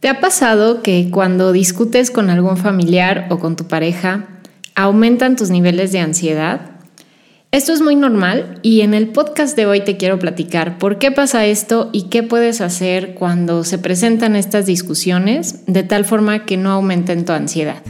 ¿Te ha pasado que cuando discutes con algún familiar o con tu pareja, aumentan tus niveles de ansiedad? Esto es muy normal y en el podcast de hoy te quiero platicar por qué pasa esto y qué puedes hacer cuando se presentan estas discusiones de tal forma que no aumenten tu ansiedad.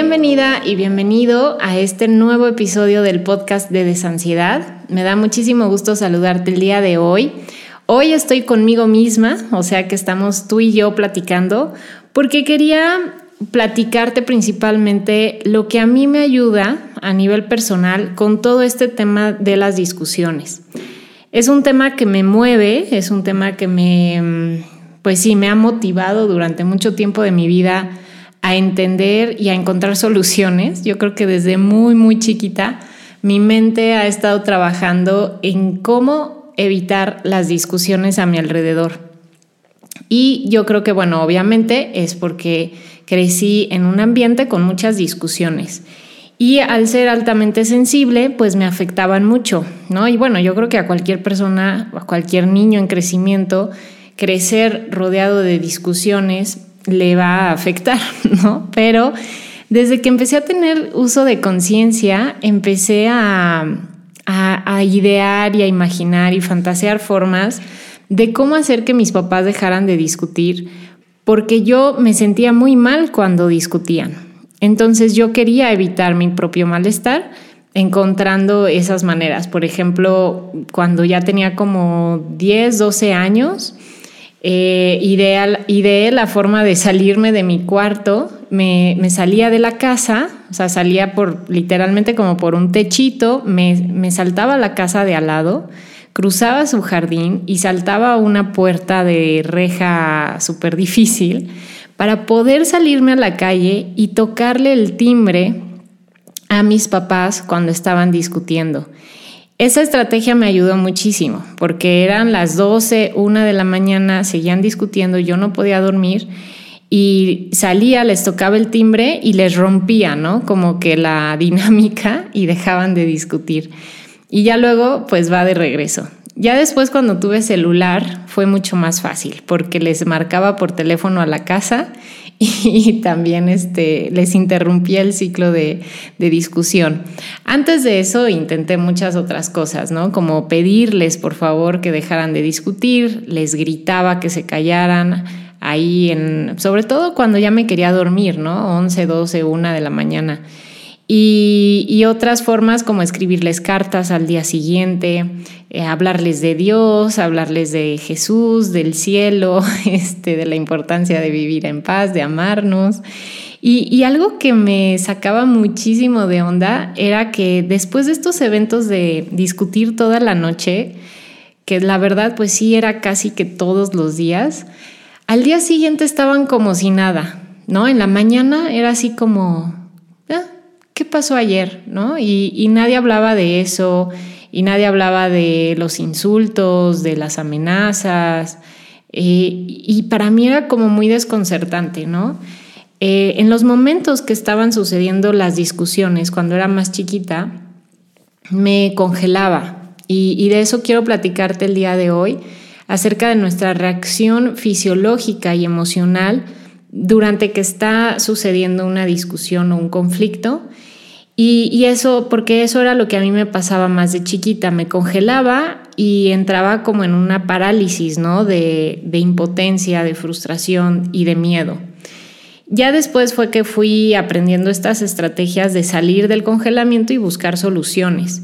Bienvenida y bienvenido a este nuevo episodio del podcast de Desansiedad. Me da muchísimo gusto saludarte el día de hoy. Hoy estoy conmigo misma, o sea que estamos tú y yo platicando, porque quería platicarte principalmente lo que a mí me ayuda a nivel personal con todo este tema de las discusiones. Es un tema que me mueve, es un tema que me, pues sí, me ha motivado durante mucho tiempo de mi vida a entender y a encontrar soluciones. Yo creo que desde muy, muy chiquita mi mente ha estado trabajando en cómo evitar las discusiones a mi alrededor. Y yo creo que, bueno, obviamente es porque crecí en un ambiente con muchas discusiones. Y al ser altamente sensible, pues me afectaban mucho, ¿no? Y bueno, yo creo que a cualquier persona, a cualquier niño en crecimiento, crecer rodeado de discusiones le va a afectar, ¿no? Pero desde que empecé a tener uso de conciencia, empecé a, a, idear y a imaginar y fantasear formas de cómo hacer que mis papás dejaran de discutir, porque yo me sentía muy mal cuando discutían. Entonces yo quería evitar mi propio malestar encontrando esas maneras. Por ejemplo, cuando ya tenía como 10, 12 años, eh, ideé, la forma de salirme de mi cuarto, me, salía de la casa, o sea, salía por literalmente como por un techito, me, saltaba a la casa de al lado, cruzaba su jardín y saltaba una puerta de reja súper difícil para poder salirme a la calle y tocarle el timbre a mis papás cuando estaban discutiendo. Esa estrategia me ayudó muchísimo porque eran las 12, una de la mañana, seguían discutiendo, yo no podía dormir y salía, les tocaba el timbre y les rompía, ¿no? Como que la dinámica y dejaban de discutir. Y ya luego, pues va de regreso. Ya después cuando tuve celular fue mucho más fácil porque les marcaba por teléfono a la casa y también este, les interrumpía el ciclo de, discusión. Antes de eso intenté muchas otras cosas, ¿no? Como pedirles por favor que dejaran de discutir, les gritaba que se callaran ahí en, sobre todo cuando ya me quería dormir, ¿no? 11, 12, 1 de la mañana. Y, otras formas como escribirles cartas al día siguiente, eh, hablarles de Dios, hablarles de Jesús, del cielo, este, de la importancia de vivir en paz, de amarnos. Y, algo que me sacaba muchísimo de onda era que después de estos eventos de discutir toda la noche, que la verdad pues sí era casi que todos los días, al día siguiente estaban como si nada, ¿no? En la mañana era así como ¿qué pasó ayer? ¿No? Y, nadie hablaba de eso, y nadie hablaba de los insultos, de las amenazas, eh, y para mí era como muy desconcertante, ¿no? Eh, en los momentos que estaban sucediendo las discusiones, cuando era más chiquita, me congelaba. y de eso quiero platicarte el día de hoy, acerca de nuestra reacción fisiológica y emocional durante que está sucediendo una discusión o un conflicto y, eso, porque eso era lo que a mí me pasaba más de chiquita, me congelaba y entraba como en una parálisis, ¿no? De, de impotencia, de frustración y de miedo. Ya después fue que fui aprendiendo estas estrategias de salir del congelamiento y buscar soluciones.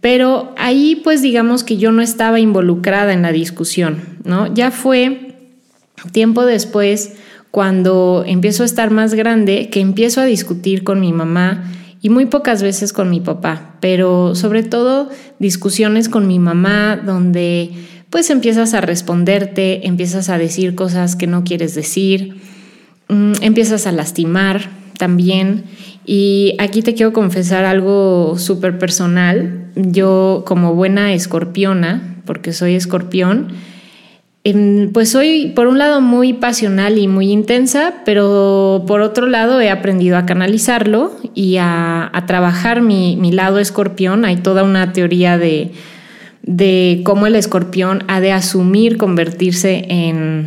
Pero ahí pues digamos que yo no estaba involucrada en la discusión, ¿no? Ya fue tiempo después cuando empiezo a estar más grande que empiezo a discutir con mi mamá y muy pocas veces con mi papá, pero sobre todo discusiones con mi mamá donde pues empiezas a responderte, empiezas a decir cosas que no quieres decir, mm, empiezas a lastimar también. Y aquí te quiero confesar algo súper personal. Yo como buena escorpiona, porque soy escorpión, pues soy por un lado muy pasional y muy intensa, pero por otro lado he aprendido a canalizarlo y a, trabajar mi, lado escorpión. Hay toda una teoría de, de cómo el escorpión ha de asumir convertirse en,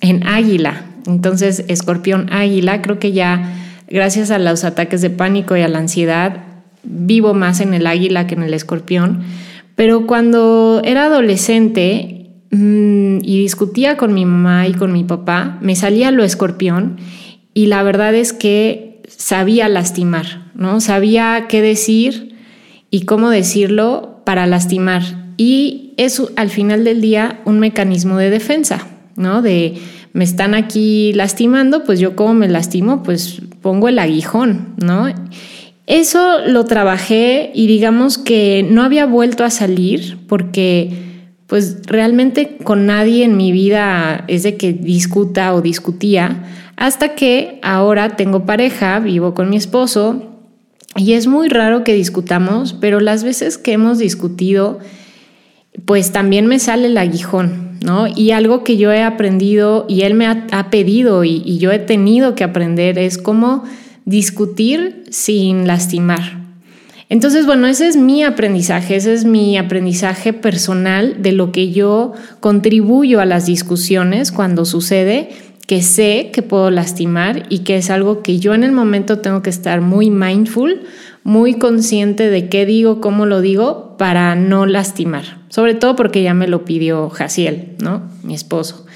en águila. Entonces, escorpión águila, creo que ya gracias a los ataques de pánico y a la ansiedad, vivo más en el águila que en el escorpión. Pero cuando era adolescente y discutía con mi mamá y con mi papá, me salía lo escorpión y la verdad es que sabía lastimar, ¿no? Sabía qué decir y cómo decirlo para lastimar. Y es al final del día un mecanismo de defensa, ¿no? De me están aquí lastimando, pues yo como me lastimo, pues pongo el aguijón, ¿no? Eso lo trabajé y digamos que no había vuelto a salir porque pues realmente con nadie en mi vida es de que discuta o discutía hasta que ahora tengo pareja, vivo con mi esposo y es muy raro que discutamos, pero las veces que hemos discutido pues también me sale el aguijón, ¿no? Y algo que yo he aprendido y él me ha, pedido y, yo he tenido que aprender es cómo discutir sin lastimar. Entonces, bueno, ese es mi aprendizaje, ese es mi aprendizaje personal de lo que yo contribuyo a las discusiones cuando sucede, que sé que puedo lastimar y que es algo que yo en el momento tengo que estar muy mindful, muy consciente de qué digo, cómo lo digo, para no lastimar. Sobre todo porque ya me lo pidió Jaciel, ¿no? Mi esposo.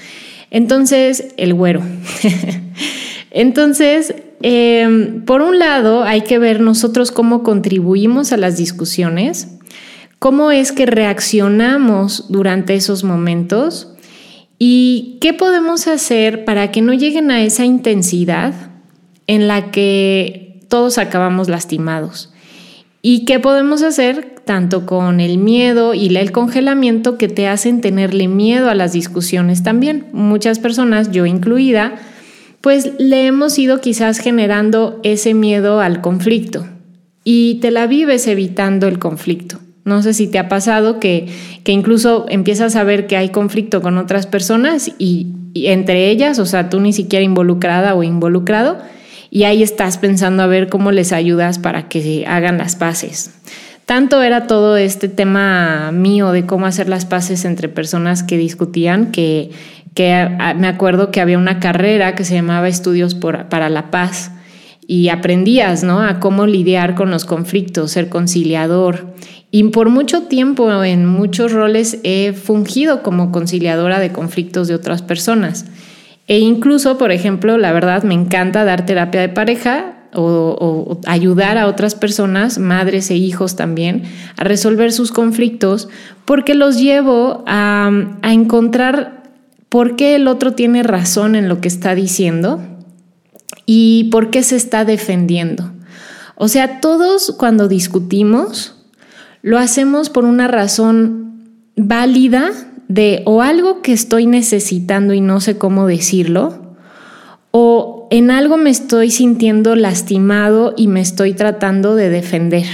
Entonces, el güero. Entonces, em, por un lado, hay que ver nosotros cómo contribuimos a las discusiones, cómo es que reaccionamos durante esos momentos y qué podemos hacer para que no lleguen a esa intensidad en la que todos acabamos lastimados. ¿Y qué podemos hacer tanto con el miedo y el congelamiento que te hacen tenerle miedo a las discusiones también? Muchas personas, yo incluida, pues le hemos ido quizás generando ese miedo al conflicto y te la vives evitando el conflicto. No sé si te ha pasado que, que incluso empiezas a ver que hay conflicto con otras personas y, entre ellas, o sea, tú ni siquiera involucrada o involucrado, y ahí estás pensando a ver cómo les ayudas para que hagan las paces. Tanto era todo este tema mío de cómo hacer las paces entre personas que discutían que que me acuerdo que había una carrera que se llamaba Estudios para la Paz y aprendías, ¿no? A cómo lidiar con los conflictos, ser conciliador. Y por mucho tiempo, en muchos roles, he fungido como conciliadora de conflictos de otras personas. E incluso, por ejemplo, la verdad, me encanta dar terapia de pareja o, ayudar a otras personas, madres e hijos también, a resolver sus conflictos, porque los llevo a, a encontrar por qué el otro tiene razón en lo que está diciendo y por qué se está defendiendo. O sea, todos cuando discutimos lo hacemos por una razón válida de o algo que estoy necesitando y no sé cómo decirlo, o en algo me estoy sintiendo lastimado y me estoy tratando de defender.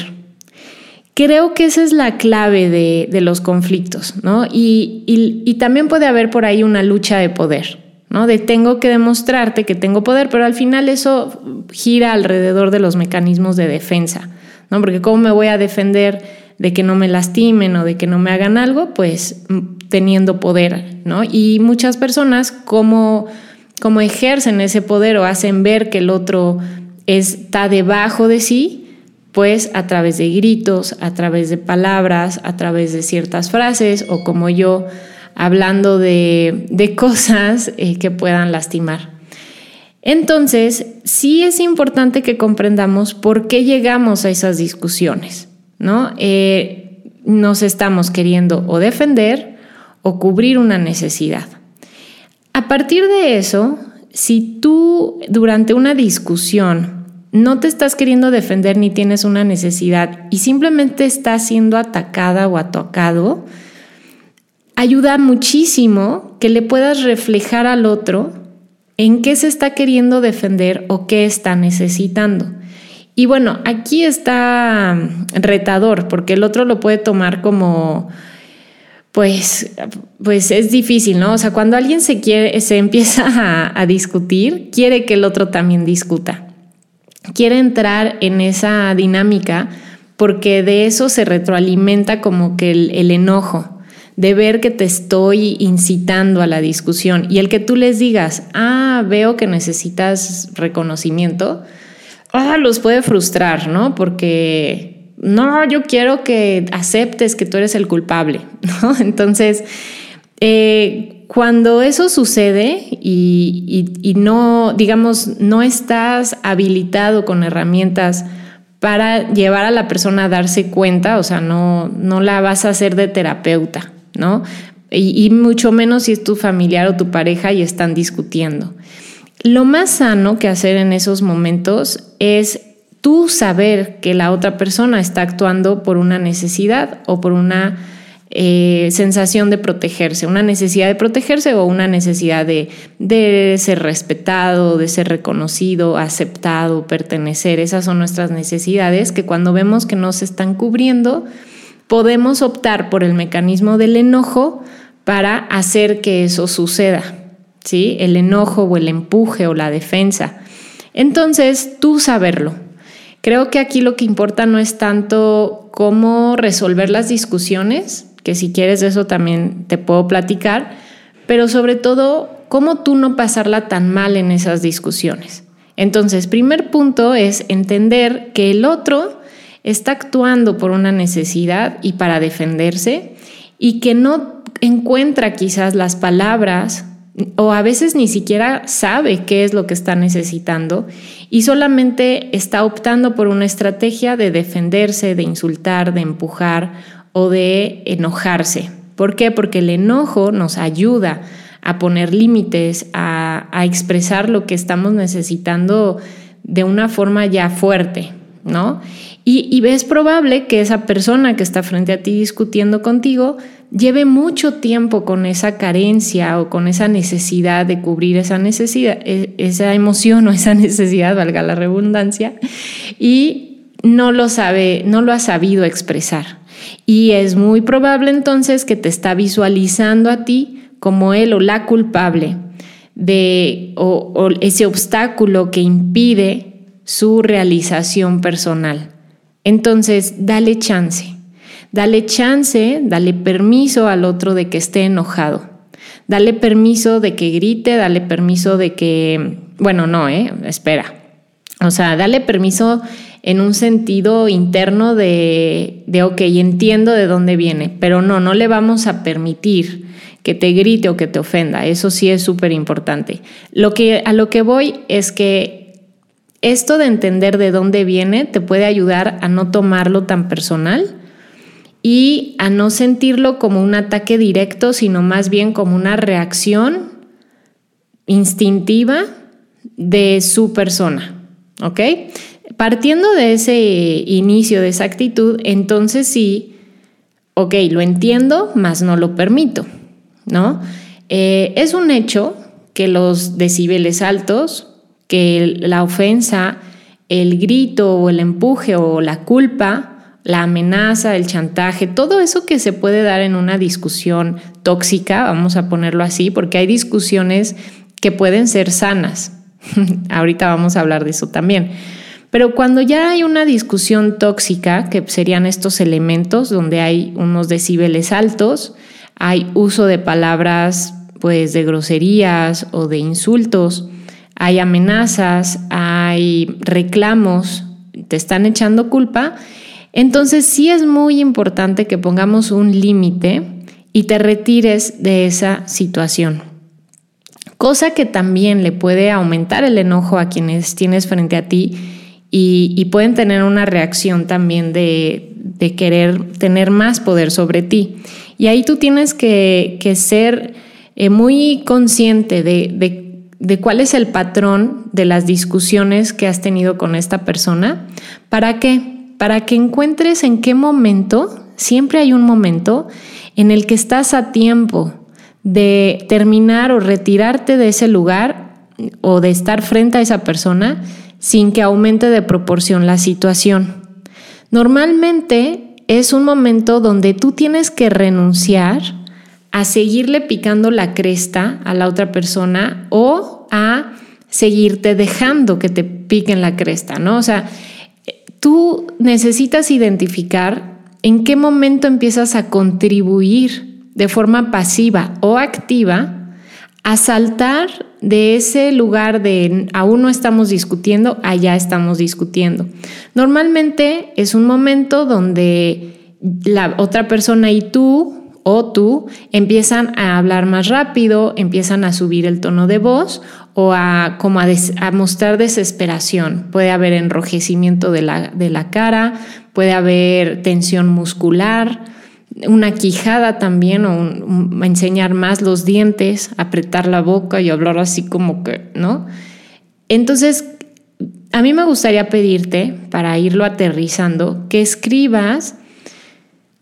Creo que esa es la clave de, los conflictos, ¿no? Y, también puede haber por ahí una lucha de poder, ¿no? De tengo que demostrarte que tengo poder, pero al final eso gira alrededor de los mecanismos de defensa, ¿no? Porque ¿cómo me voy a defender de que no me lastimen o de que no me hagan algo? Pues teniendo poder, ¿no? Y muchas personas, como, como ejercen ese poder o hacen ver que el otro está debajo de sí, pues a través de gritos, a través de palabras, a través de ciertas frases o como yo hablando de, cosas eh, que puedan lastimar. Entonces, sí es importante que comprendamos por qué llegamos a esas discusiones, ¿no? Eh, nos estamos queriendo o defender o cubrir una necesidad. A partir de eso, si tú durante una discusión no te estás queriendo defender ni tienes una necesidad y simplemente estás siendo atacada o atacado, ayuda muchísimo que le puedas reflejar al otro en qué se está queriendo defender o qué está necesitando. Y bueno, aquí está retador, porque el otro lo puede tomar como, pues, pues es difícil, ¿no? O sea, cuando alguien se quiere, se empieza a, discutir, quiere que el otro también discuta. Quiere entrar en esa dinámica porque de eso se retroalimenta como que el, enojo de ver que te estoy incitando a la discusión y el que tú les digas, ah, veo que necesitas reconocimiento, ah, los puede frustrar, ¿no? Porque no, yo quiero que aceptes que tú eres el culpable, ¿no? Entonces, eh, cuando eso sucede y, no, digamos, no estás habilitado con herramientas para llevar a la persona a darse cuenta, o sea, no, no la vas a hacer de terapeuta, ¿no? Y, y mucho menos si es tu familiar o tu pareja y están discutiendo. Lo más sano que hacer en esos momentos es tú saber que la otra persona está actuando por una necesidad o por una eh, sensación de protegerse, una necesidad de protegerse o una necesidad de, de, ser respetado, de ser reconocido, aceptado, pertenecer. Esas son nuestras necesidades que cuando vemos que no se están cubriendo, podemos optar por el mecanismo del enojo para hacer que eso suceda. ¿sí? El enojo o el empuje o la defensa. Entonces, tú saberlo, Creo que aquí lo que importa no es tanto cómo resolver las discusiones, que si quieres eso también te puedo platicar, pero sobre todo cómo tú no pasarla tan mal en esas discusiones. Entonces, primer punto es entender que el otro está actuando por una necesidad y para defenderse y que no encuentra quizás las palabras o a veces ni siquiera sabe qué es lo que está necesitando y solamente está optando por una estrategia de defenderse, de insultar, de empujar o de enojarse. ¿Por qué? Porque el enojo nos ayuda a poner límites, a, expresar lo que estamos necesitando de una forma ya fuerte, ¿no? Y, y es probable que esa persona que está frente a ti discutiendo contigo lleve mucho tiempo con esa carencia o con esa necesidad de cubrir esa necesidad, e, esa emoción o esa necesidad, valga la redundancia, y no lo sabe, no lo ha sabido expresar. Y es muy probable entonces que te está visualizando a ti como él o la culpable de o ese obstáculo que impide su realización personal. Entonces, dale chance Dale chance, dale permiso al otro de que esté enojado. Dale permiso de que grite, dale permiso de que, bueno, no, ¿eh? Espera. O sea, dale permiso en un sentido interno de, de, ok, entiendo de dónde viene, pero no, no le vamos a permitir que te grite o que te ofenda. Eso sí es súper importante. Lo que, a lo que voy es que esto de entender de dónde viene te puede ayudar a no tomarlo tan personal y a no sentirlo como un ataque directo, sino más bien como una reacción instintiva de su persona. ¿Ok? Partiendo de ese inicio, de esa actitud, entonces sí, ok, lo entiendo, mas no lo permito, ¿no? Eh, es un hecho que los decibeles altos, que la ofensa, el grito o el empuje o la culpa la amenaza, el chantaje, todo eso que se puede dar en una discusión tóxica, vamos a ponerlo así, porque hay discusiones que pueden ser sanas. Ahorita vamos a hablar de eso también. Pero cuando ya hay una discusión tóxica, que serían estos elementos donde hay unos decibeles altos, hay uso de palabras pues de groserías o de insultos, hay amenazas, hay reclamos, te están echando culpa, entonces sí es muy importante que pongamos un límite y te retires de esa situación. Cosa que también le puede aumentar el enojo a quienes tienes frente a ti y, pueden tener una reacción también de, querer tener más poder sobre ti. Y ahí tú tienes que, ser eh, muy consciente de, de cuál es el patrón de las discusiones que has tenido con esta persona. ¿Para qué? Para que encuentres en qué momento, siempre hay un momento en el que estás a tiempo de terminar o retirarte de ese lugar o de estar frente a esa persona sin que aumente de proporción la situación. Normalmente es un momento donde tú tienes que renunciar a seguirle picando la cresta a la otra persona o a seguirte dejando que te piquen la cresta, ¿no? O sea, tú necesitas identificar en qué momento empiezas a contribuir de forma pasiva o activa a saltar de ese lugar de aún no estamos discutiendo, allá estamos discutiendo. Normalmente es un momento donde la otra persona y tú o tú empiezan a hablar más rápido, empiezan a subir el tono de voz o a, como a, mostrar desesperación. Puede haber enrojecimiento de la, de la cara, puede haber tensión muscular, una quijada también, o enseñar más los dientes, apretar la boca y hablar así como que, ¿no? Entonces, a mí me gustaría pedirte, para irlo aterrizando, que escribas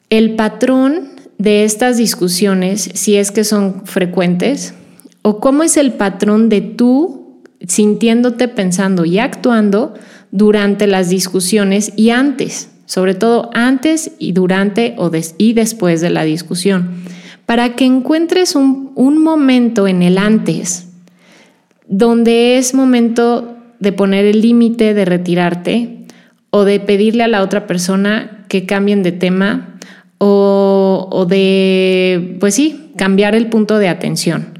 el patrón de estas discusiones, si es que son frecuentes, o cómo es el patrón de tú sintiéndote, pensando y actuando durante las discusiones y antes, sobre todo antes y durante o y después de la discusión, para que encuentres un, un momento en el antes donde es momento de poner el límite, de retirarte o de pedirle a la otra persona que cambien de tema o, o de, pues sí, cambiar el punto de atención.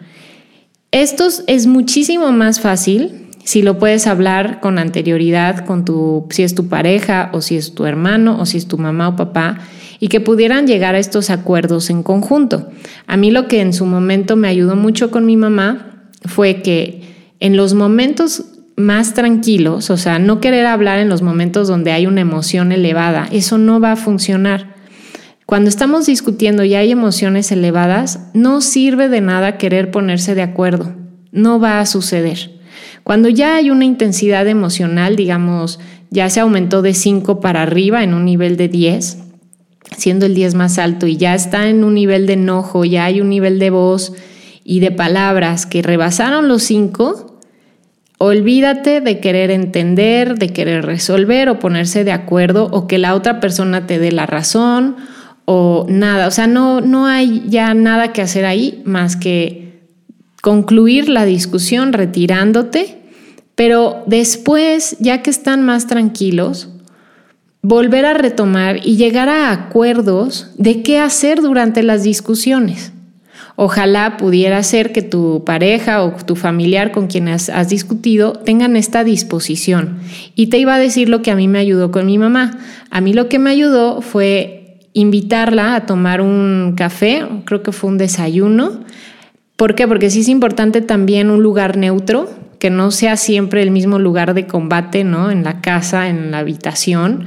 Esto es muchísimo más fácil si lo puedes hablar con anterioridad con tu, si es tu pareja o si es tu hermano o si es tu mamá o papá, y que pudieran llegar a estos acuerdos en conjunto. A mí lo que en su momento me ayudó mucho con mi mamá fue que en los momentos más tranquilos, o sea, no querer hablar en los momentos donde hay una emoción elevada, eso no va a funcionar. Cuando estamos discutiendo y hay emociones elevadas, no sirve de nada querer ponerse de acuerdo. No va a suceder. Cuando ya hay una intensidad emocional, digamos, ya se aumentó de 5 para arriba en un nivel de 10, siendo el 10 más alto y ya está en un nivel de enojo, ya hay un nivel de voz y de palabras que rebasaron los 5, olvídate de querer entender, de querer resolver o ponerse de acuerdo o que la otra persona te dé la razón o nada, o sea, no, no hay ya nada que hacer ahí más que concluir la discusión retirándote, pero después, ya que están más tranquilos, volver a retomar y llegar a acuerdos de qué hacer durante las discusiones. Ojalá pudiera ser que tu pareja o tu familiar con quien has, has, discutido tengan esta disposición. Y te iba a decir lo que a mí me ayudó con mi mamá. A mí lo que me ayudó fue invitarla a tomar un café, creo que fue un desayuno. ¿Por qué? Porque sí es importante también un lugar neutro, que no sea siempre el mismo lugar de combate, ¿no? En la casa, en la habitación.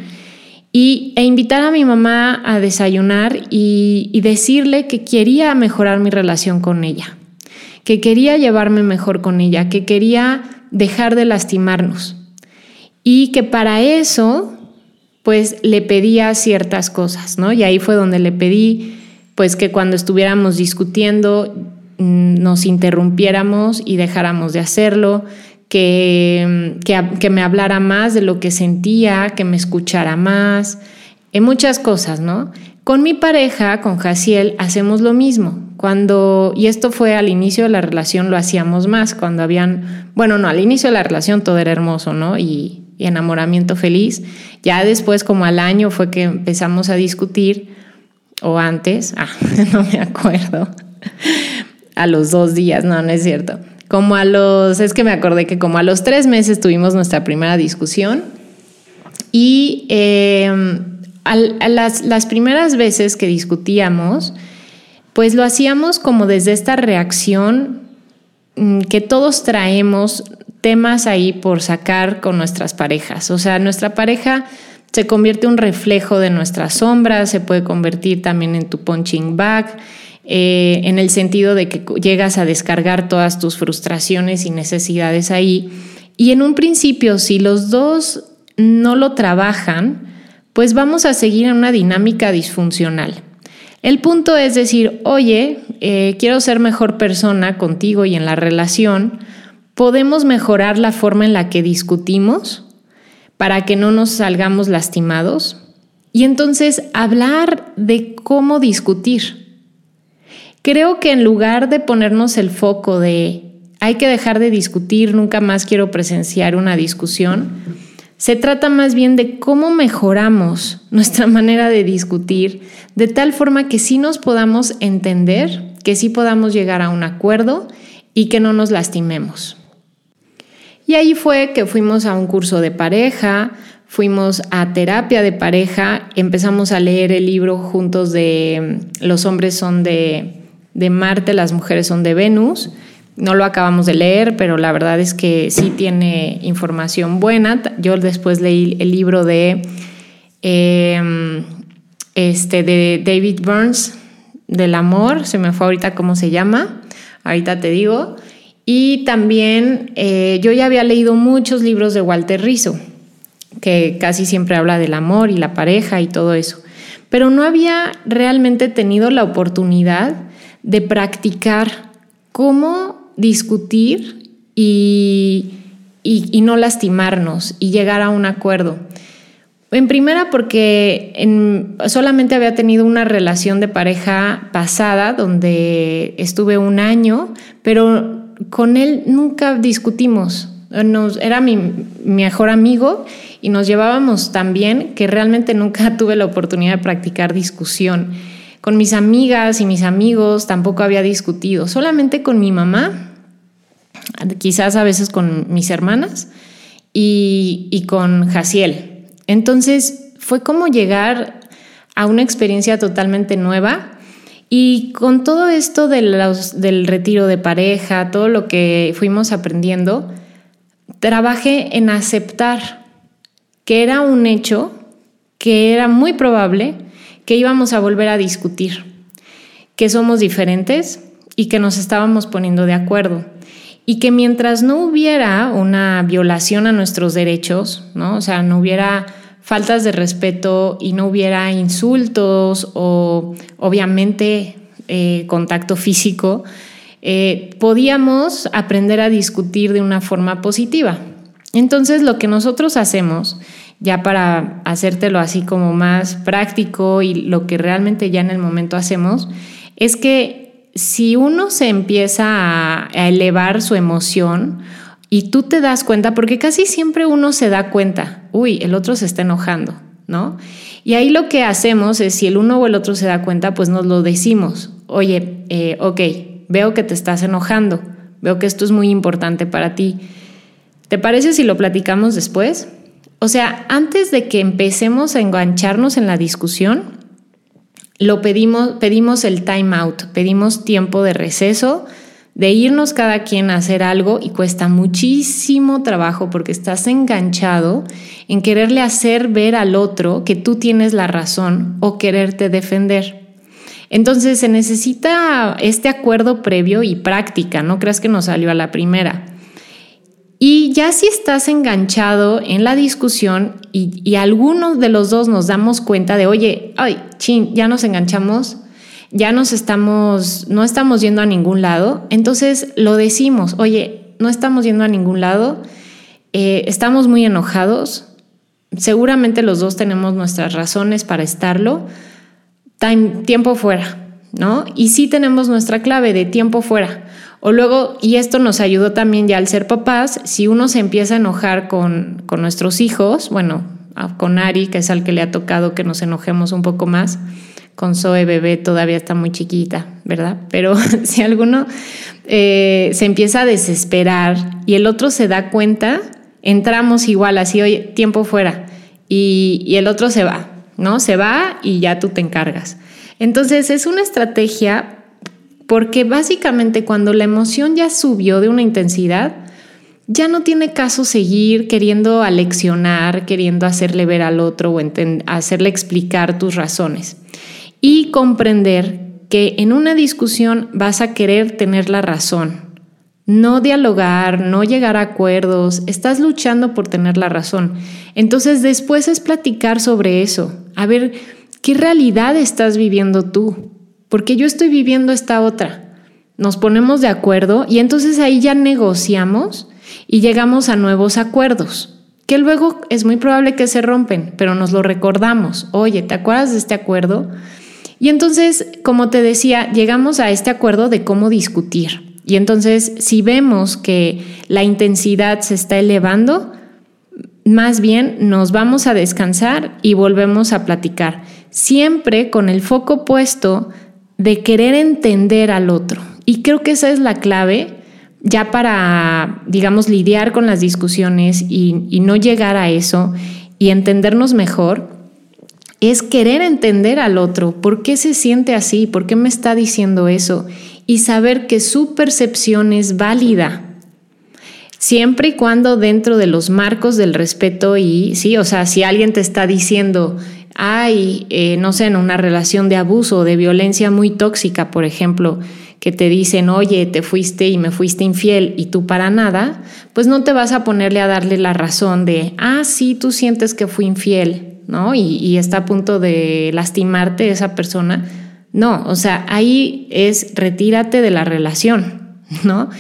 Y, e invitar a mi mamá a desayunar y, y decirle que quería mejorar mi relación con ella, que quería llevarme mejor con ella, que quería dejar de lastimarnos. Y que para eso pues le pedía ciertas cosas, ¿no? Y ahí fue donde le pedí, pues que cuando estuviéramos discutiendo mm, nos interrumpiéramos y dejáramos de hacerlo, que, que, me hablara más de lo que sentía, que me escuchara más, en muchas cosas, ¿no? Con mi pareja, con Jaciel, hacemos lo mismo. Cuando, y esto fue al inicio de la relación, lo hacíamos más, cuando habían, bueno, no, al inicio de la relación todo era hermoso, ¿no? Y, y enamoramiento feliz. Ya después, como al año, fue que empezamos a discutir, o antes, ah, no me acuerdo, a los dos días, no, no es cierto. Como a los, es que me acordé que como a los tres meses tuvimos nuestra primera discusión y em, las, las primeras veces que discutíamos, pues lo hacíamos como desde esta reacción mm, que todos traemos temas ahí por sacar con nuestras parejas. O sea, nuestra pareja se convierte un reflejo de nuestras sombras, se puede convertir también en tu punching bag, eh, en el sentido de que llegas a descargar todas tus frustraciones y necesidades ahí. Y en un principio, si los dos no lo trabajan, pues vamos a seguir en una dinámica disfuncional. El punto es decir, oye, eh, quiero ser mejor persona contigo y en la relación, podemos mejorar la forma en la que discutimos para que no nos salgamos lastimados. Y entonces hablar de cómo discutir. Creo que en lugar de ponernos el foco de hay que dejar de discutir, nunca más quiero presenciar una discusión, se trata más bien de cómo mejoramos nuestra manera de discutir de tal forma que sí nos podamos entender, que sí podamos llegar a un acuerdo y que no nos lastimemos. Y ahí fue que fuimos a un curso de pareja, fuimos a terapia de pareja, empezamos a leer el libro juntos de mm, Los hombres son de, Marte, las mujeres son de Venus. No lo acabamos de leer, pero la verdad es que sí tiene información buena. Yo después leí el libro de, em, este, de David Burns, del amor, se me fue ahorita cómo se llama, ahorita te digo. Y también eh, yo ya había leído muchos libros de Walter Rizzo, que casi siempre habla del amor y la pareja y todo eso. Pero no había realmente tenido la oportunidad de practicar cómo discutir y, y, no lastimarnos y llegar a un acuerdo. En primera porque solamente había tenido una relación de pareja pasada donde estuve un año, pero con él nunca discutimos. era mi, mejor amigo y nos llevábamos tan bien que realmente nunca tuve la oportunidad de practicar discusión. Con mis amigas y mis amigos tampoco había discutido, solamente con mi mamá, quizás a veces con mis hermanas y, y con Jaciel. Entonces fue como llegar a una experiencia totalmente nueva y con todo esto del retiro de pareja, todo lo que fuimos aprendiendo, trabajé en aceptar que era un hecho, que era muy probable que íbamos a volver a discutir, que somos diferentes y que nos estábamos poniendo de acuerdo. Y que mientras no hubiera una violación a nuestros derechos, ¿no? O sea, no hubiera faltas de respeto y no hubiera insultos o obviamente eh, contacto físico, eh, podíamos aprender a discutir de una forma positiva. Entonces lo que nosotros hacemos, ya para hacértelo así como más práctico y lo que realmente ya en el momento hacemos, es que si uno se empieza a, a elevar su emoción y tú te das cuenta, porque casi siempre uno se da cuenta, uy, el otro se está enojando, ¿no? Y ahí lo que hacemos es, si el uno o el otro se da cuenta, pues nos lo decimos, oye, eh, ok, veo que te estás enojando, veo que esto es muy importante para ti. ¿Te parece si lo platicamos después? O sea, antes de que empecemos a engancharnos en la discusión, lo pedimos, pedimos el time out, pedimos tiempo de receso, de irnos cada quien a hacer algo y cuesta muchísimo trabajo porque estás enganchado en quererle hacer ver al otro que tú tienes la razón o quererte defender. Entonces se necesita este acuerdo previo y práctica, no creas que nos salió a la primera. Y ya si estás enganchado en la discusión y, y algunos de los dos nos damos cuenta de, oye, ay, chin, ya nos enganchamos, ya nos estamos, no estamos yendo a ningún lado, entonces lo decimos, oye, no estamos yendo a ningún lado, eh, estamos muy enojados, seguramente los dos tenemos nuestras razones para estarlo, tiempo fuera, ¿no? Y sí tenemos nuestra clave de tiempo fuera. O luego, y esto nos ayudó también ya al ser papás, si uno se empieza a enojar con, con nuestros hijos, bueno, con Ari, que es al que le ha tocado que nos enojemos un poco más, con Zoe bebé todavía está muy chiquita, ¿verdad? Pero si alguno eh, se empieza a desesperar y el otro se da cuenta, entramos igual así, oye, tiempo fuera, y, y el otro se va, ¿no? Se va y ya tú te encargas. Entonces es una estrategia porque básicamente cuando la emoción ya subió de una intensidad, ya no tiene caso seguir queriendo aleccionar, queriendo hacerle ver al otro o hacerle explicar tus razones y comprender que en una discusión vas a querer tener la razón, no dialogar, no llegar a acuerdos, estás luchando por tener la razón. Entonces después es platicar sobre eso, a ver qué realidad estás viviendo tú, porque yo estoy viviendo esta otra. Nos ponemos de acuerdo y entonces ahí ya negociamos y llegamos a nuevos acuerdos, que luego es muy probable que se rompen, pero nos lo recordamos. Oye, ¿te acuerdas de este acuerdo? Y entonces, como te decía, llegamos a este acuerdo de cómo discutir. Y entonces, si vemos que la intensidad se está elevando, más bien nos vamos a descansar y volvemos a platicar, siempre con el foco puesto de querer entender al otro. Y creo que esa es la clave ya para, digamos, lidiar con las discusiones y, no llegar a eso y entendernos mejor, es querer entender al otro, por qué se siente así, por qué me está diciendo eso y saber que su percepción es válida. Siempre y cuando dentro de los marcos del respeto y sí, o sea, si alguien te está diciendo, hay, eh, no sé, en una relación de abuso o de violencia muy tóxica, por ejemplo, que te dicen, oye, te fuiste y me fuiste infiel y tú para nada, pues no te vas a ponerle a darle la razón de, ah, sí, tú sientes que fui infiel, ¿no? Y, está a punto de lastimarte esa persona. No, o sea, ahí es retírate de la relación, ¿no?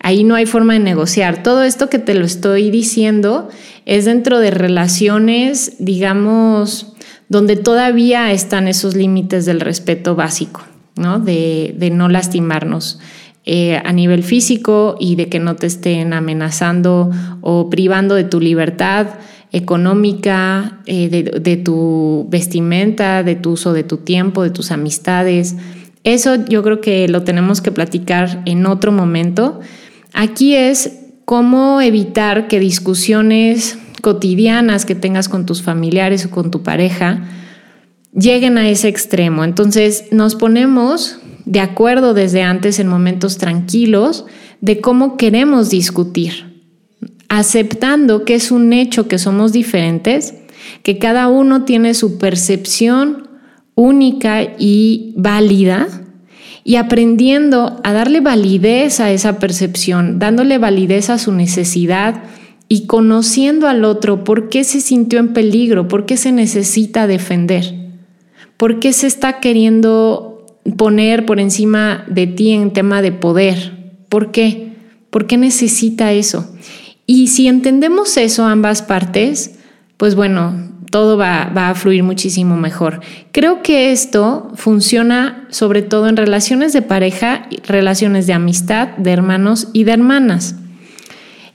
Ahí no hay forma de negociar. Todo esto que te lo estoy diciendo es dentro de relaciones, digamos, donde todavía están esos límites del respeto básico, ¿no? De, no lastimarnos. Eh, a nivel físico y de que no te estén amenazando o privando de tu libertad económica, eh, de, de, tu vestimenta, de tu uso de tu tiempo, de tus amistades. Eso yo creo que lo tenemos que platicar en otro momento. Aquí es cómo evitar que discusiones cotidianas que tengas con tus familiares o con tu pareja lleguen a ese extremo. Entonces nos ponemos de acuerdo desde antes en momentos tranquilos de cómo queremos discutir, aceptando que es un hecho que somos diferentes, que cada uno tiene su percepción única y válida y aprendiendo a darle validez a esa percepción, dándole validez a su necesidad y conociendo al otro por qué se sintió en peligro, por qué se necesita defender, por qué se está queriendo poner por encima de ti en tema de poder, por qué, por qué necesita eso. Y si entendemos eso ambas partes, pues bueno, todo va, a fluir muchísimo mejor. Creo que esto funciona sobre todo en relaciones de pareja, relaciones de amistad, de hermanos y de hermanas.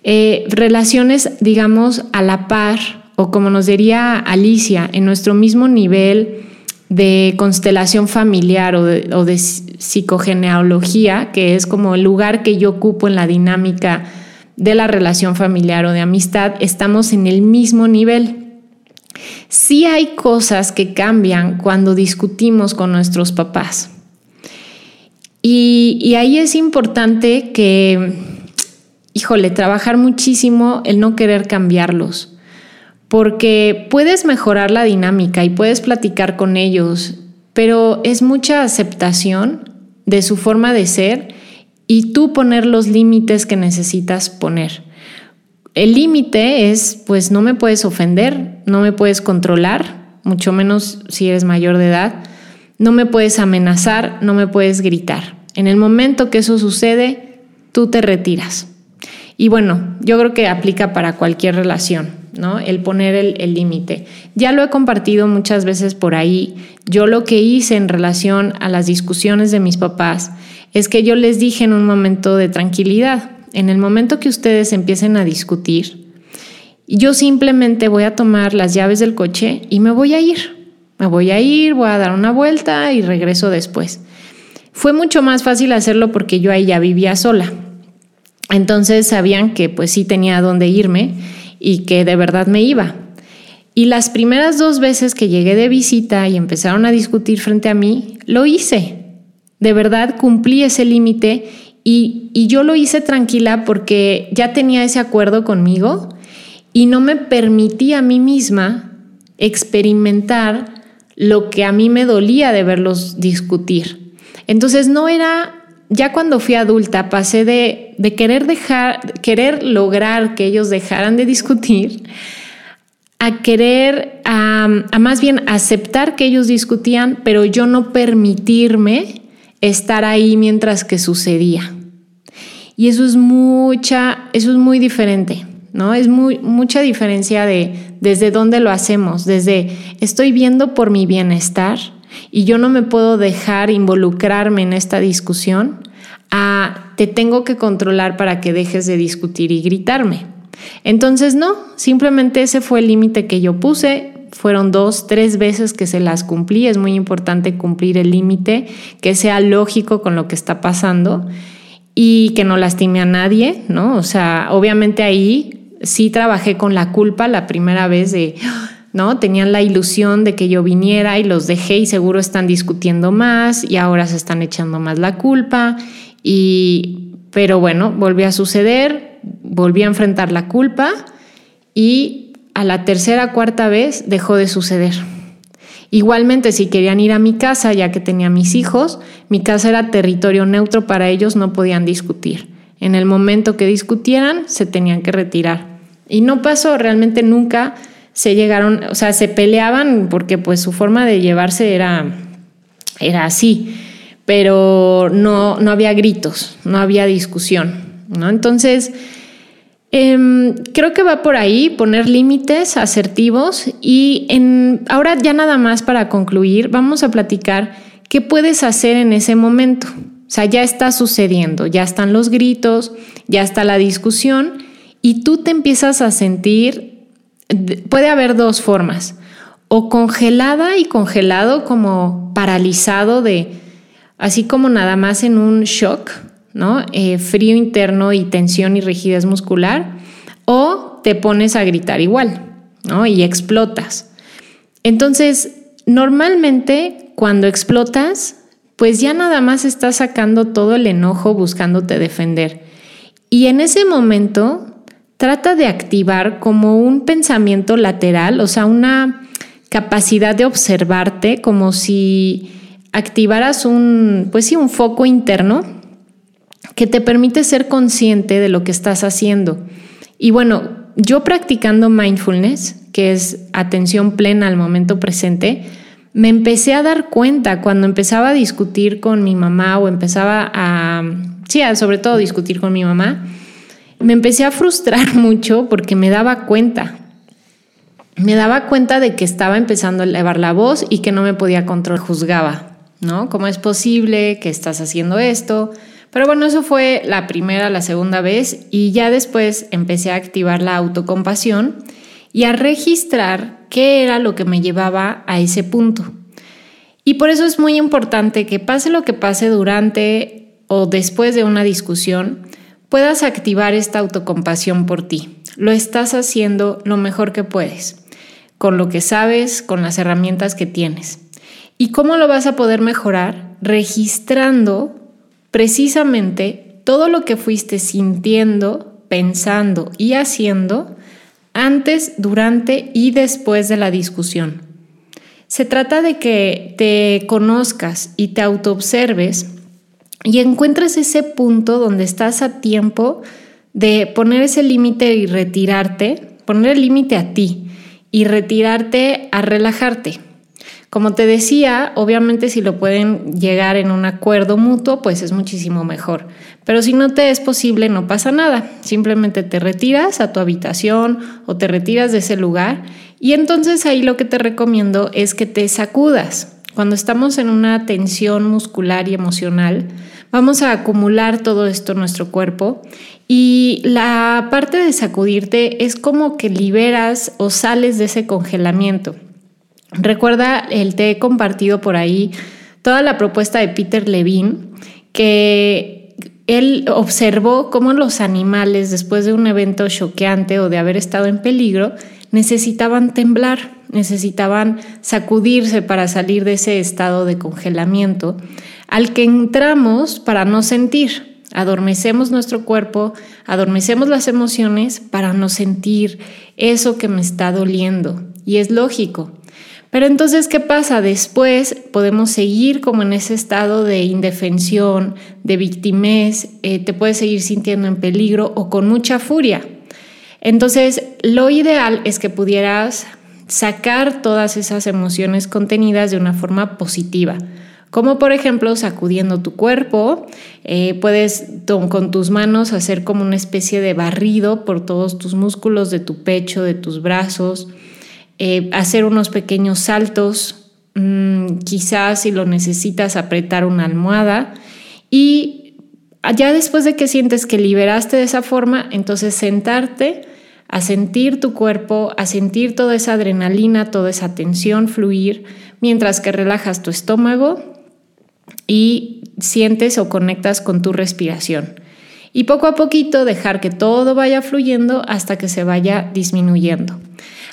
Eh, relaciones, digamos, a la par, o como nos diría Alicia, en nuestro mismo nivel de constelación familiar o de, o de psicogenealogía, que es como el lugar que yo ocupo en la dinámica de la relación familiar o de amistad, estamos en el mismo nivel. Sí hay cosas que cambian cuando discutimos con nuestros papás. Y, ahí es importante que, híjole, trabajar muchísimo el no querer cambiarlos, porque puedes mejorar la dinámica y puedes platicar con ellos, pero es mucha aceptación de su forma de ser y tú poner los límites que necesitas poner. El límite es, pues no me puedes ofender, no me puedes controlar, mucho menos si eres mayor de edad, no me puedes amenazar, no me puedes gritar. En el momento que eso sucede, tú te retiras. Y bueno, yo creo que aplica para cualquier relación, ¿no? El poner el límite. Ya lo he compartido muchas veces por ahí. Yo lo que hice en relación a las discusiones de mis papás es que yo les dije en un momento de tranquilidad, en el momento que ustedes empiecen a discutir, yo simplemente voy a tomar las llaves del coche y me voy a ir. Me voy a ir, voy a dar una vuelta y regreso después. Fue mucho más fácil hacerlo porque yo ahí ya vivía sola. Entonces sabían que pues sí tenía dónde irme y que de verdad me iba. Y las primeras dos veces que llegué de visita y empezaron a discutir frente a mí, lo hice. De verdad cumplí ese límite y, yo lo hice tranquila porque ya tenía ese acuerdo conmigo y no me permití a mí misma experimentar lo que a mí me dolía de verlos discutir. Entonces no era, ya cuando fui adulta, pasé de, querer dejar, querer lograr que ellos dejaran de discutir a querer, a más bien aceptar que ellos discutían, pero yo no permitirme estar ahí mientras que sucedía. Y eso es mucha, eso es muy diferente, ¿no? Es muy, mucha diferencia de desde dónde lo hacemos, desde estoy viendo por mi bienestar y yo no me puedo dejar involucrarme en esta discusión a te tengo que controlar para que dejes de discutir y gritarme. Entonces no, simplemente ese fue el límite que yo puse, fueron dos, tres veces que se las cumplí, es muy importante cumplir el límite, que sea lógico con lo que está pasando y que no lastime a nadie, ¿no? O sea, obviamente ahí sí trabajé con la culpa la primera vez de ¿no? Tenían la ilusión de que yo viniera y los dejé y seguro están discutiendo más y ahora se están echando más la culpa y pero bueno, volvió a suceder, volví a enfrentar la culpa y a la tercera cuarta vez dejó de suceder. Igualmente, si querían ir a mi casa, ya que tenía mis hijos, mi casa era territorio neutro para ellos, no podían discutir. En el momento que discutieran, se tenían que retirar. Y no pasó, realmente nunca se llegaron, o sea, se peleaban porque pues su forma de llevarse era, era así, pero no, no había gritos, no había discusión, ¿no? Entonces, em, creo que va por ahí poner límites asertivos y en, ahora ya nada más para concluir, vamos a platicar qué puedes hacer en ese momento. O sea, ya está sucediendo, ya están los gritos, ya está la discusión y tú te empiezas a sentir puede haber dos formas, o congelada y congelado como paralizado de, así como nada más en un shock, ¿no? Eh, frío interno y tensión y rigidez muscular, o te pones a gritar igual. Y explotas. Entonces, normalmente cuando explotas, pues ya nada más estás sacando todo el enojo buscándote defender. Y en ese momento trata de activar como un pensamiento lateral, o sea, una capacidad de observarte como si activaras un, pues sí, un foco interno que te permite ser consciente de lo que estás haciendo. Y bueno, yo practicando mindfulness, que es atención plena al momento presente, me empecé a dar cuenta cuando empezaba a discutir con mi mamá o empezaba a, sí, sobre todo discutir con mi mamá, me empecé a frustrar mucho porque me daba cuenta. Me daba cuenta de que estaba empezando a elevar la voz y que no me podía controlar. Juzgaba, ¿no? ¿Cómo es posible que estás haciendo esto? Pero bueno, eso fue la primera, la segunda vez y ya después empecé a activar la autocompasión y a registrar qué era lo que me llevaba a ese punto. Y por eso es muy importante que pase lo que pase durante o después de una discusión, puedas activar esta autocompasión por ti. Lo estás haciendo lo mejor que puedes, con lo que sabes, con las herramientas que tienes. ¿Y cómo lo vas a poder mejorar? Registrando precisamente todo lo que fuiste sintiendo, pensando y haciendo antes, durante y después de la discusión. Se trata de que te conozcas y te autoobserves y encuentres ese punto donde estás a tiempo de poner ese límite y retirarte, poner el límite a ti y retirarte a relajarte. Como te decía, obviamente si lo pueden llegar en un acuerdo mutuo, pues es muchísimo mejor. Pero si no te es posible, no pasa nada. Simplemente te retiras a tu habitación o te retiras de ese lugar y entonces ahí lo que te recomiendo es que te sacudas. Cuando estamos en una tensión muscular y emocional, vamos a acumular todo esto en nuestro cuerpo y la parte de sacudirte es como que liberas o sales de ese congelamiento. Recuerda, el te he compartido por ahí toda la propuesta de Peter Levine, que él observó cómo los animales, después de un evento choqueante o de haber estado en peligro, necesitaban temblar, necesitaban sacudirse para salir de ese estado de congelamiento al que entramos para no sentir. Adormecemos nuestro cuerpo, adormecemos las emociones para no sentir eso que me está doliendo. Y es lógico. Pero entonces, ¿qué pasa? Después podemos seguir como en ese estado de indefensión, de victimez, eh, te puedes seguir sintiendo en peligro o con mucha furia. Entonces, lo ideal es que pudieras sacar todas esas emociones contenidas de una forma positiva, como por ejemplo sacudiendo tu cuerpo, eh, puedes con tus manos hacer como una especie de barrido por todos tus músculos de tu pecho, de tus brazos, eh, hacer unos pequeños saltos mm, quizás si lo necesitas apretar una almohada y ya después de que sientes que liberaste de esa forma, entonces sentarte a sentir tu cuerpo, a sentir toda esa adrenalina, toda esa tensión fluir, mientras que relajas tu estómago y sientes o conectas con tu respiración. Y poco a poquito dejar que todo vaya fluyendo hasta que se vaya disminuyendo.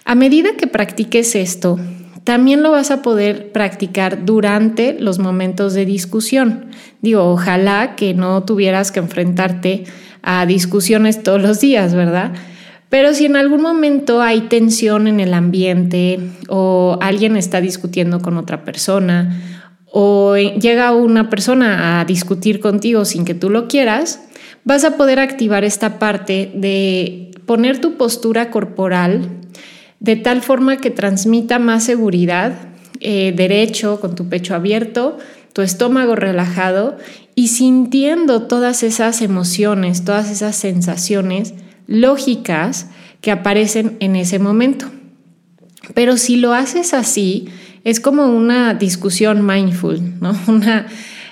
A medida que practiques esto, también lo vas a poder practicar durante los momentos de discusión. Digo, ojalá que no tuvieras que enfrentarte a discusiones todos los días, ¿verdad? Pero si en algún momento hay tensión en el ambiente o alguien está discutiendo con otra persona o llega una persona a discutir contigo sin que tú lo quieras, vas a poder activar esta parte de poner tu postura corporal de tal forma que transmita más seguridad, eh, derecho, con tu pecho abierto, tu estómago relajado y sintiendo todas esas emociones, todas esas sensaciones lógicas que aparecen en ese momento. Pero si lo haces así, es como una discusión mindful, ¿no? Una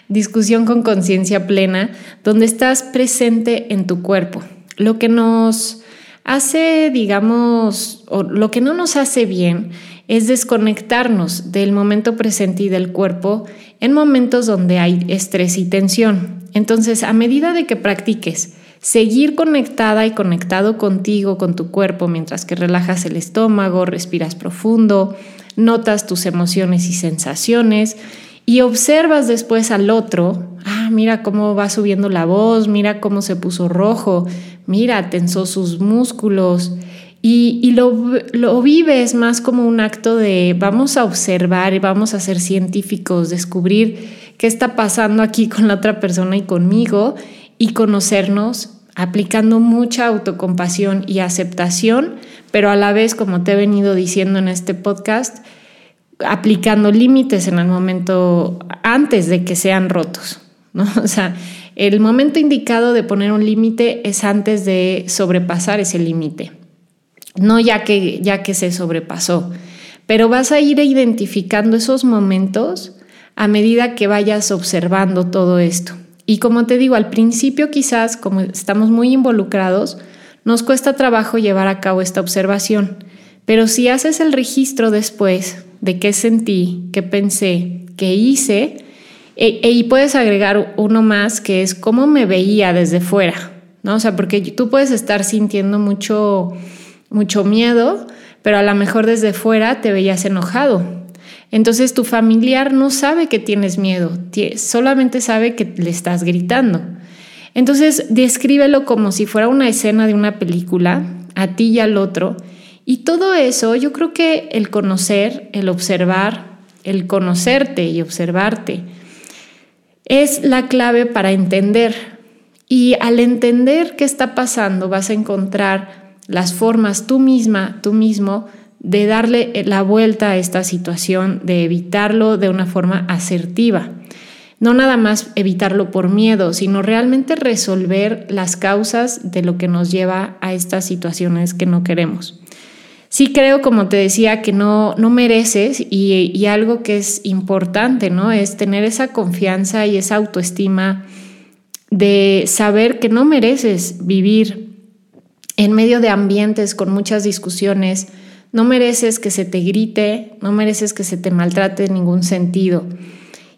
discusión con conciencia plena, donde estás presente en tu cuerpo. Lo que nos hace, digamos, o lo que no nos hace bien es desconectarnos del momento presente y del cuerpo en momentos donde hay estrés y tensión. Entonces, a medida de que practiques seguir conectada y conectado contigo, con tu cuerpo, mientras que relajas el estómago, respiras profundo, notas tus emociones y sensaciones y observas después al otro, ah, mira cómo va subiendo la voz, mira cómo se puso rojo, mira, tensó sus músculos. Y, lo, lo, vives más como un acto de vamos a observar y vamos a ser científicos, descubrir qué está pasando aquí con la otra persona y conmigo y conocernos aplicando mucha autocompasión y aceptación, pero a la vez, como te he venido diciendo en este podcast, aplicando límites en el momento antes de que sean rotos, ¿no? O sea, el momento indicado de poner un límite es antes de sobrepasar ese límite, no ya que, ya que se sobrepasó, pero vas a ir identificando esos momentos a medida que vayas observando todo esto. Y como te digo, al principio quizás, como estamos muy involucrados, nos cuesta trabajo llevar a cabo esta observación, pero si haces el registro después de qué sentí, qué pensé, qué hice, e, e, y puedes agregar uno más que es cómo me veía desde fuera, ¿no? O sea, porque tú puedes estar sintiendo mucho, mucho miedo, pero a lo mejor desde fuera te veías enojado, entonces tu familiar no sabe que tienes miedo, solamente sabe que le estás gritando. Entonces descríbelo como si fuera una escena de una película, a ti y al otro. Y todo eso, yo creo que el conocer, el observar, el conocerte y observarte, es la clave para entender. Y al entender qué está pasando, vas a encontrar las formas tú misma, tú mismo, de darle la vuelta a esta situación, de evitarlo de una forma asertiva. No nada más evitarlo por miedo, sino realmente resolver las causas de lo que nos lleva a estas situaciones que no queremos. Sí creo, como te decía, que no, no mereces y, y algo que es importante, ¿no? Es tener esa confianza y esa autoestima de saber que no mereces vivir en medio de ambientes con muchas discusiones, no mereces que se te grite, no mereces que se te maltrate en ningún sentido.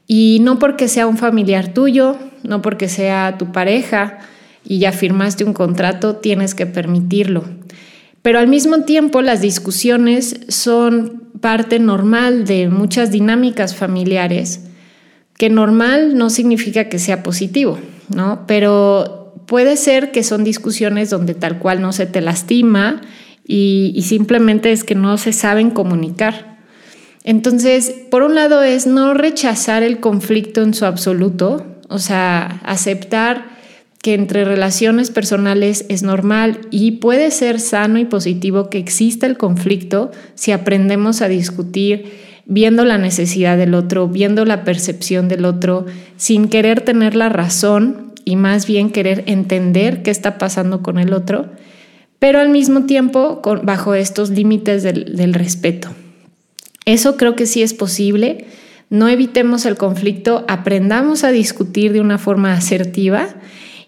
Y no porque sea un familiar tuyo, no porque sea tu pareja y ya firmaste un contrato, tienes que permitirlo. Pero al mismo tiempo las discusiones son parte normal de muchas dinámicas familiares, que normal no significa que sea positivo, ¿no? Pero puede ser que son discusiones donde tal cual no se te lastima, y, simplemente es que no se saben comunicar. Entonces, por un lado es no rechazar el conflicto en su absoluto, o sea, aceptar que entre relaciones personales es normal y puede ser sano y positivo que exista el conflicto si aprendemos a discutir viendo la necesidad del otro, viendo la percepción del otro, sin querer tener la razón y más bien querer entender qué está pasando con el otro pero al mismo tiempo bajo estos límites del, respeto. Eso creo que sí es posible. No evitemos el conflicto, aprendamos a discutir de una forma asertiva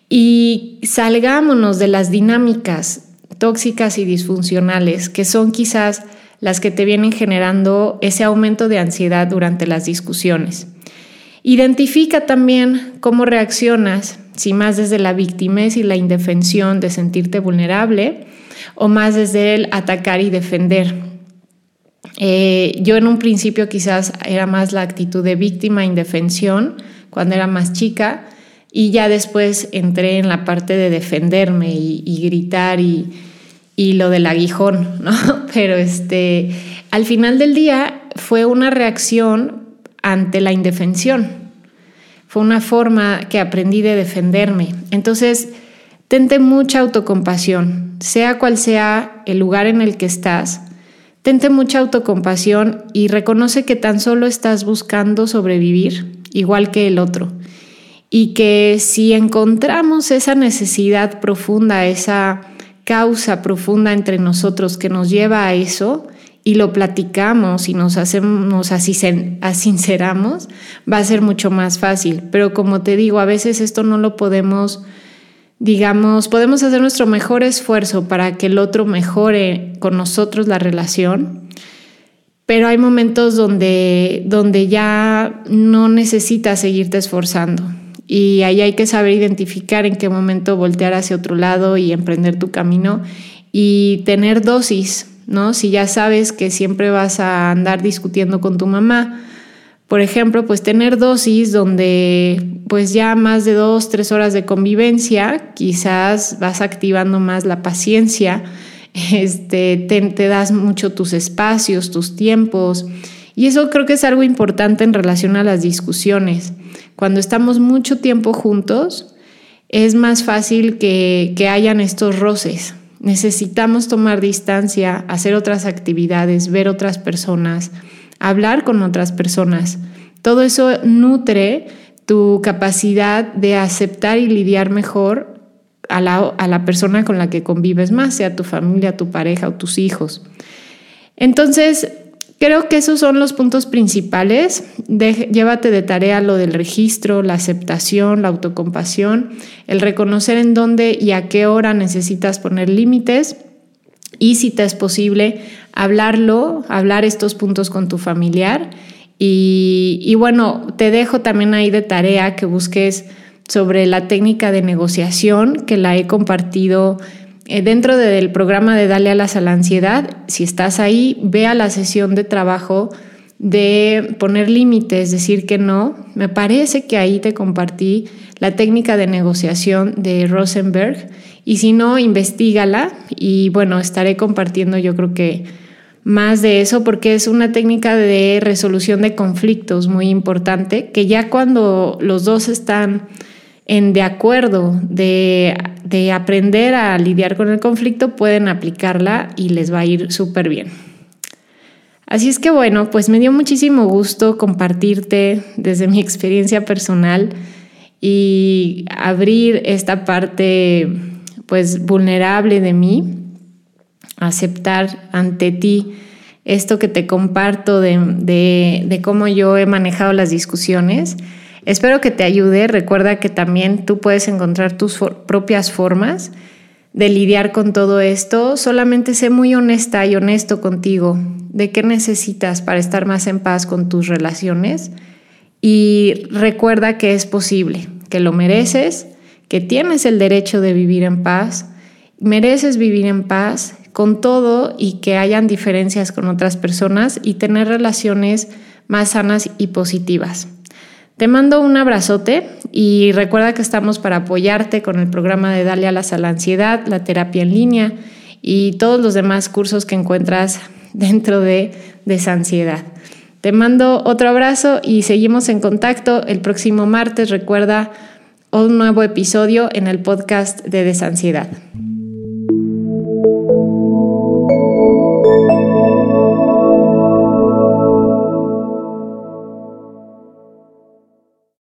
y salgámonos de las dinámicas tóxicas y disfuncionales que son quizás las que te vienen generando ese aumento de ansiedad durante las discusiones. Identifica también cómo reaccionas, si más desde la victimez y la indefensión de sentirte vulnerable o más desde el atacar y defender. Eh, yo en un principio quizás era más la actitud de víctima, indefensión, cuando era más chica, y ya después entré en la parte de defenderme y, gritar y, y, lo del aguijón, ¿no? Pero este, al final del día fue una reacción ante la indefensión. Fue una forma que aprendí de defenderme. Entonces, tente mucha autocompasión, sea cual sea el lugar en el que estás. Tente mucha autocompasión y reconoce que tan solo estás buscando sobrevivir, igual que el otro y que si encontramos esa necesidad profunda, esa causa profunda entre nosotros que nos lleva a eso y lo platicamos y nos hacemos, nos asinceramos, va a ser mucho más fácil. Pero como te digo, a veces esto no lo podemos, digamos, podemos hacer nuestro mejor esfuerzo para que el otro mejore con nosotros la relación, pero hay momentos donde, donde ya no necesitas seguirte esforzando y ahí hay que saber identificar en qué momento voltear hacia otro lado y emprender tu camino y tener dosis, ¿no? Si ya sabes que siempre vas a andar discutiendo con tu mamá, por ejemplo, pues tener dosis donde pues ya más de dos, tres horas de convivencia, quizás vas activando más la paciencia, este, te, te das mucho tus espacios, tus tiempos. Y eso creo que es algo importante en relación a las discusiones. Cuando estamos mucho tiempo juntos, es más fácil que, que hayan estos roces. Necesitamos tomar distancia, hacer otras actividades, ver otras personas, hablar con otras personas. Todo eso nutre tu capacidad de aceptar y lidiar mejor a la, a la, persona con la que convives más, sea tu familia, tu pareja o tus hijos. Entonces, Creo que esos son los puntos principales. llévate de tarea lo del registro, la aceptación, la autocompasión, el reconocer en dónde y a qué hora necesitas poner límites y si te es posible hablarlo, hablar estos puntos con tu familiar. Y, y bueno, te dejo también ahí de tarea que busques sobre la técnica de negociación que la he compartido dentro del programa de Dale alas a la ansiedad, si estás ahí, ve a la sesión de trabajo de poner límites, decir que no. Me parece que ahí te compartí la técnica de negociación de Rosenberg y si no, investigala y bueno, estaré compartiendo yo creo que más de eso porque es una técnica de resolución de conflictos muy importante que ya cuando los dos están en de acuerdo de, de aprender a lidiar con el conflicto, pueden aplicarla y les va a ir súper bien. Así es que bueno, pues me dio muchísimo gusto compartirte desde mi experiencia personal y abrir esta parte pues vulnerable de mí, aceptar ante ti esto que te comparto de, de, de cómo yo he manejado las discusiones Espero que te ayude. Recuerda que también tú puedes encontrar tus propias formas de lidiar con todo esto. Solamente sé muy honesta y honesto contigo de qué necesitas para estar más en paz con tus relaciones. Y recuerda que es posible, que lo mereces, que tienes el derecho de vivir en paz, mereces vivir en paz con todo y que hayan diferencias con otras personas y tener relaciones más sanas y positivas. Te mando un abrazote y recuerda que estamos para apoyarte con el programa de Dale Alas a la Ansiedad, la terapia en línea y todos los demás cursos que encuentras dentro de Desansiedad. Te mando otro abrazo y seguimos en contacto. El próximo martes recuerda un nuevo episodio en el podcast de Desansiedad.